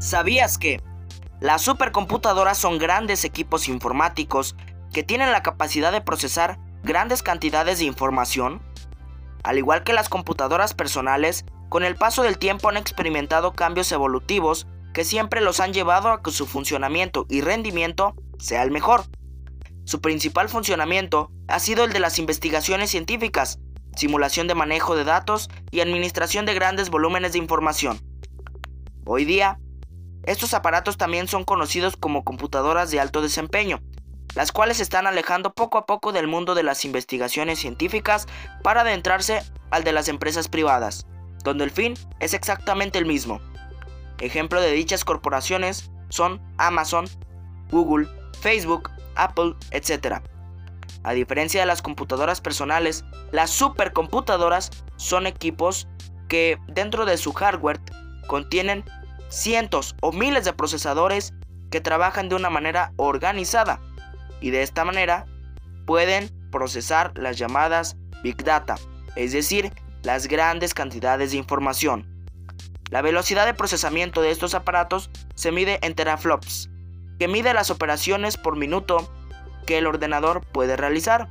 ¿Sabías que las supercomputadoras son grandes equipos informáticos que tienen la capacidad de procesar grandes cantidades de información? Al igual que las computadoras personales, con el paso del tiempo han experimentado cambios evolutivos que siempre los han llevado a que su funcionamiento y rendimiento sea el mejor. Su principal funcionamiento ha sido el de las investigaciones científicas, simulación de manejo de datos y administración de grandes volúmenes de información. Hoy día, estos aparatos también son conocidos como computadoras de alto desempeño, las cuales se están alejando poco a poco del mundo de las investigaciones científicas para adentrarse al de las empresas privadas, donde el fin es exactamente el mismo. Ejemplo de dichas corporaciones son Amazon, Google, Facebook, Apple, etc. A diferencia de las computadoras personales, las supercomputadoras son equipos que dentro de su hardware contienen cientos o miles de procesadores que trabajan de una manera organizada y de esta manera pueden procesar las llamadas Big Data, es decir, las grandes cantidades de información. La velocidad de procesamiento de estos aparatos se mide en teraflops, que mide las operaciones por minuto que el ordenador puede realizar.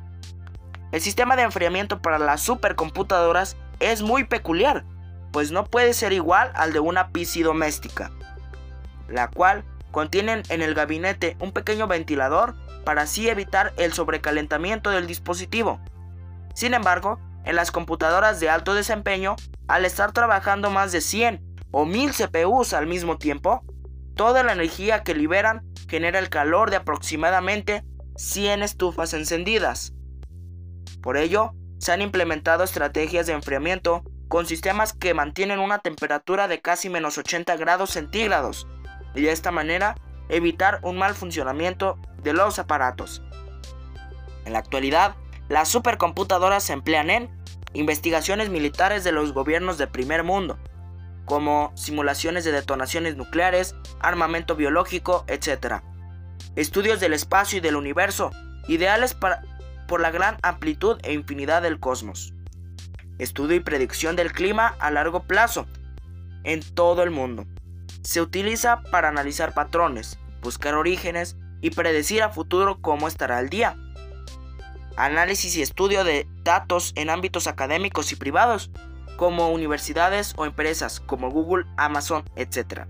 El sistema de enfriamiento para las supercomputadoras es muy peculiar, pues no puede ser igual al de una PC doméstica, la cual contiene en el gabinete un pequeño ventilador para así evitar el sobrecalentamiento del dispositivo. Sin embargo, en las computadoras de alto desempeño, al estar trabajando más de 100 o 1000 CPUs al mismo tiempo, toda la energía que liberan genera el calor de aproximadamente 100 estufas encendidas. Por ello, se han implementado estrategias de enfriamiento con sistemas que mantienen una temperatura de casi menos 80 grados centígrados y de esta manera evitar un mal funcionamiento de los aparatos. En la actualidad, las supercomputadoras se emplean en investigaciones militares de los gobiernos de primer mundo, como simulaciones de detonaciones nucleares, armamento biológico, etc. Estudios del espacio y del universo, ideales para, por la gran amplitud e infinidad del cosmos. Estudio y predicción del clima a largo plazo en todo el mundo. Se utiliza para analizar patrones, buscar orígenes y predecir a futuro cómo estará el día. Análisis y estudio de datos en ámbitos académicos y privados, como universidades o empresas como Google, Amazon, etc.